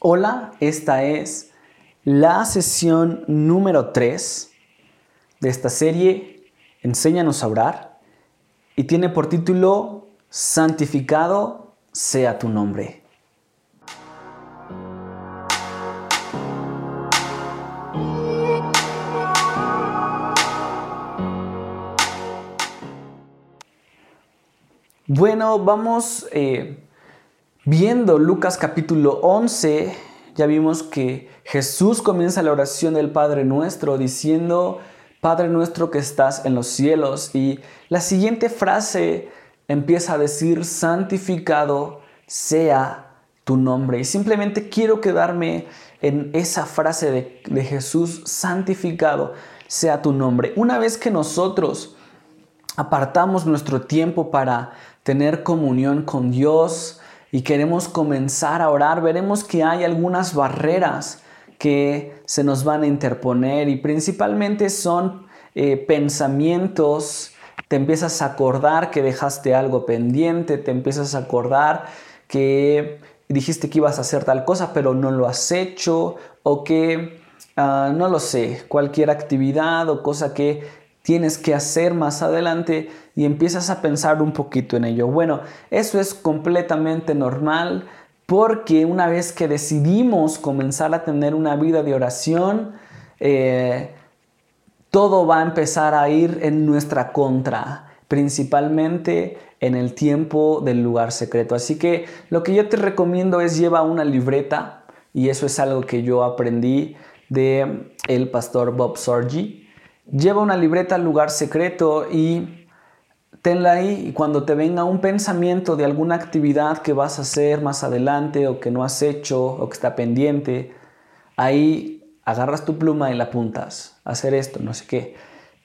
Hola, esta es la sesión número 3 de esta serie Enséñanos a orar y tiene por título Santificado sea tu nombre. Bueno, vamos eh, viendo Lucas capítulo 11. Ya vimos que Jesús comienza la oración del Padre Nuestro diciendo, Padre nuestro que estás en los cielos. Y la siguiente frase empieza a decir, santificado sea tu nombre. Y simplemente quiero quedarme en esa frase de, de Jesús, santificado sea tu nombre. Una vez que nosotros apartamos nuestro tiempo para tener comunión con Dios y queremos comenzar a orar, veremos que hay algunas barreras que se nos van a interponer y principalmente son eh, pensamientos, te empiezas a acordar que dejaste algo pendiente, te empiezas a acordar que dijiste que ibas a hacer tal cosa pero no lo has hecho o que, ah, no lo sé, cualquier actividad o cosa que tienes que hacer más adelante y empiezas a pensar un poquito en ello. Bueno, eso es completamente normal porque una vez que decidimos comenzar a tener una vida de oración, eh, todo va a empezar a ir en nuestra contra, principalmente en el tiempo del lugar secreto. Así que lo que yo te recomiendo es lleva una libreta y eso es algo que yo aprendí de el pastor Bob Sorgi Lleva una libreta al lugar secreto y tenla ahí y cuando te venga un pensamiento de alguna actividad que vas a hacer más adelante o que no has hecho o que está pendiente, ahí agarras tu pluma y la apuntas, hacer esto, no sé qué.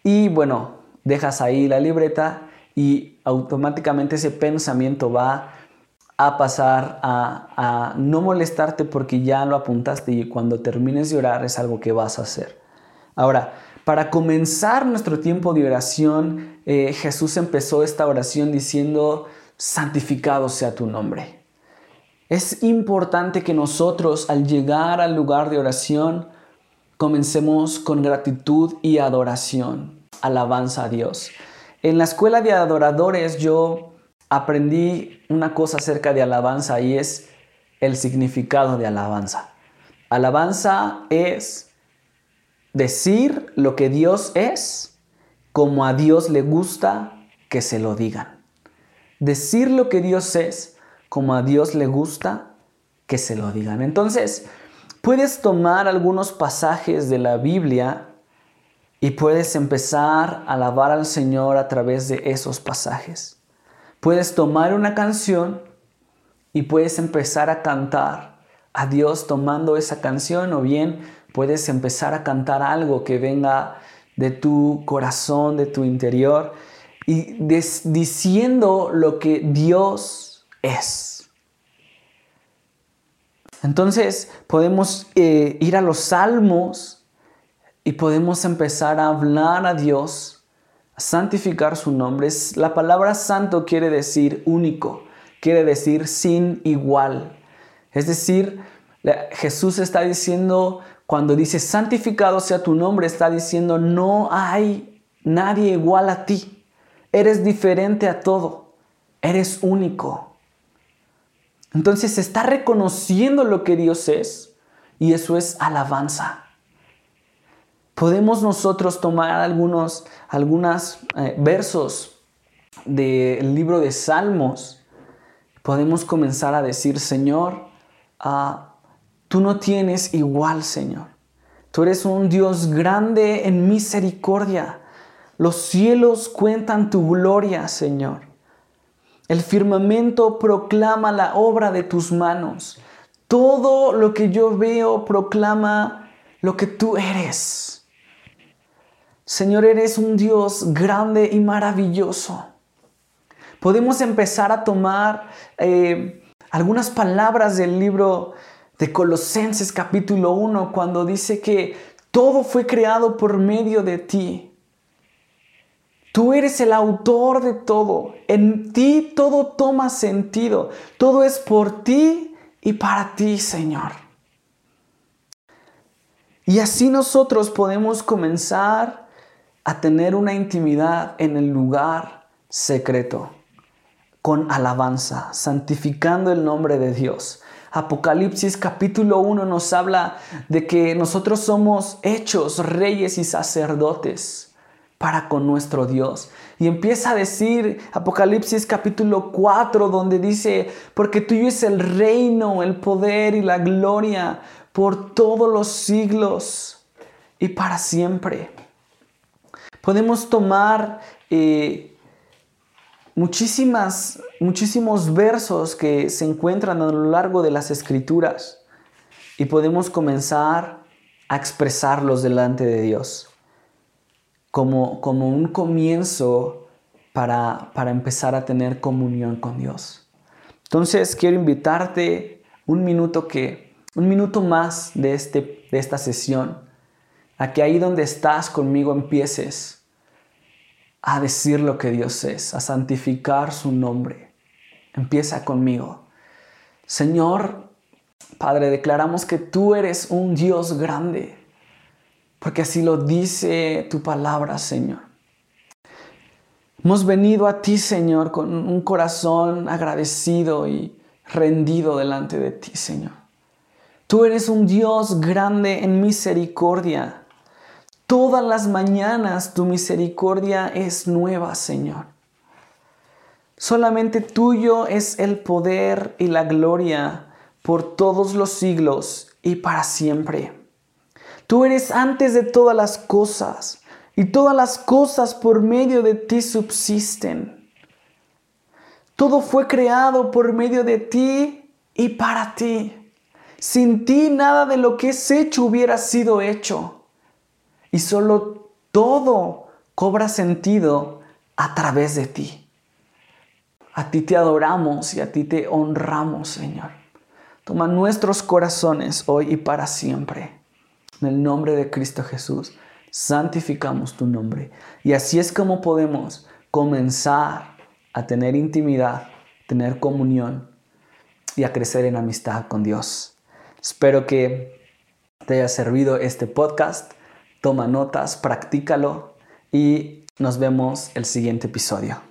Y bueno, dejas ahí la libreta y automáticamente ese pensamiento va a pasar a, a, no molestarte porque ya lo apuntaste y cuando termines de orar es algo que vas a hacer. Ahora, para comenzar nuestro tiempo de oración, eh, Jesús empezó esta oración diciendo, santificado sea tu nombre. Es importante que nosotros al llegar al lugar de oración comencemos con gratitud y adoración, alabanza a Dios. En la escuela de adoradores yo aprendí una cosa acerca de alabanza y es el significado de alabanza. Alabanza es decir lo que Dios es como a Dios le gusta que se lo digan. Decir lo que Dios es como a Dios le gusta que se lo digan. Entonces, puedes tomar algunos pasajes de la Biblia y puedes empezar a alabar al Señor a través de esos pasajes. Puedes tomar una canción y puedes empezar a cantar a Dios tomando esa canción o bien puedes empezar a cantar algo que venga de tu corazón, de tu interior, y diciendo lo que Dios es. Entonces podemos eh, ir a los salmos y podemos empezar a hablar a Dios, a santificar su nombre. La palabra santo quiere decir único, quiere decir sin igual. Es decir, Jesús está diciendo, cuando dice santificado sea tu nombre, está diciendo no hay nadie igual a ti. Eres diferente a todo. Eres único. Entonces está reconociendo lo que Dios es y eso es alabanza. Podemos nosotros tomar algunos eh, versos del libro de Salmos. Podemos comenzar a decir, Señor, a Tú no tienes igual, Señor. Tú eres un Dios grande en misericordia. Los cielos cuentan tu gloria, Señor. El firmamento proclama la obra de tus manos. Todo lo que yo veo proclama lo que tú eres. Señor, eres un Dios grande y maravilloso. Podemos empezar a tomar eh, algunas palabras del libro de Colosenses capítulo 1 cuando dice que todo fue creado por medio de ti. Tú eres el autor de todo. En ti todo toma sentido. Todo es por ti y para ti, Señor. Y así nosotros podemos comenzar a tener una intimidad en el lugar secreto, con alabanza, santificando el nombre de Dios. Apocalipsis capítulo 1 nos habla de que nosotros somos hechos reyes y sacerdotes para con nuestro Dios. Y empieza a decir Apocalipsis capítulo 4 donde dice, porque tuyo es el reino, el poder y la gloria por todos los siglos y para siempre. Podemos tomar eh, muchísimas, muchísimos versos que se encuentran a lo largo de las escrituras y podemos comenzar a expresarlos delante de Dios como, como un comienzo para, para empezar a tener comunión con Dios. Entonces quiero invitarte un minuto que un minuto más de, este, de esta sesión, a que ahí donde estás conmigo empieces a decir lo que Dios es, a santificar su nombre. Empieza conmigo. Señor, Padre, declaramos que tú eres un Dios grande, porque así lo dice tu palabra, Señor. Hemos venido a ti, Señor, con un corazón agradecido y rendido delante de ti, Señor. Tú eres un Dios grande en misericordia. Todas las mañanas tu misericordia es nueva, Señor. Solamente tuyo es el poder y la gloria por todos los siglos y para siempre. Tú eres antes de todas las cosas y todas las cosas por medio de ti subsisten. Todo fue creado por medio de ti y para ti. Sin ti nada de lo que es hecho hubiera sido hecho. Y solo todo cobra sentido a través de ti. A ti te adoramos y a ti te honramos, Señor. Toma nuestros corazones hoy y para siempre. En el nombre de Cristo Jesús, santificamos tu nombre. Y así es como podemos comenzar a tener intimidad, tener comunión y a crecer en amistad con Dios. Espero que te haya servido este podcast. Toma notas, practícalo y nos vemos el siguiente episodio.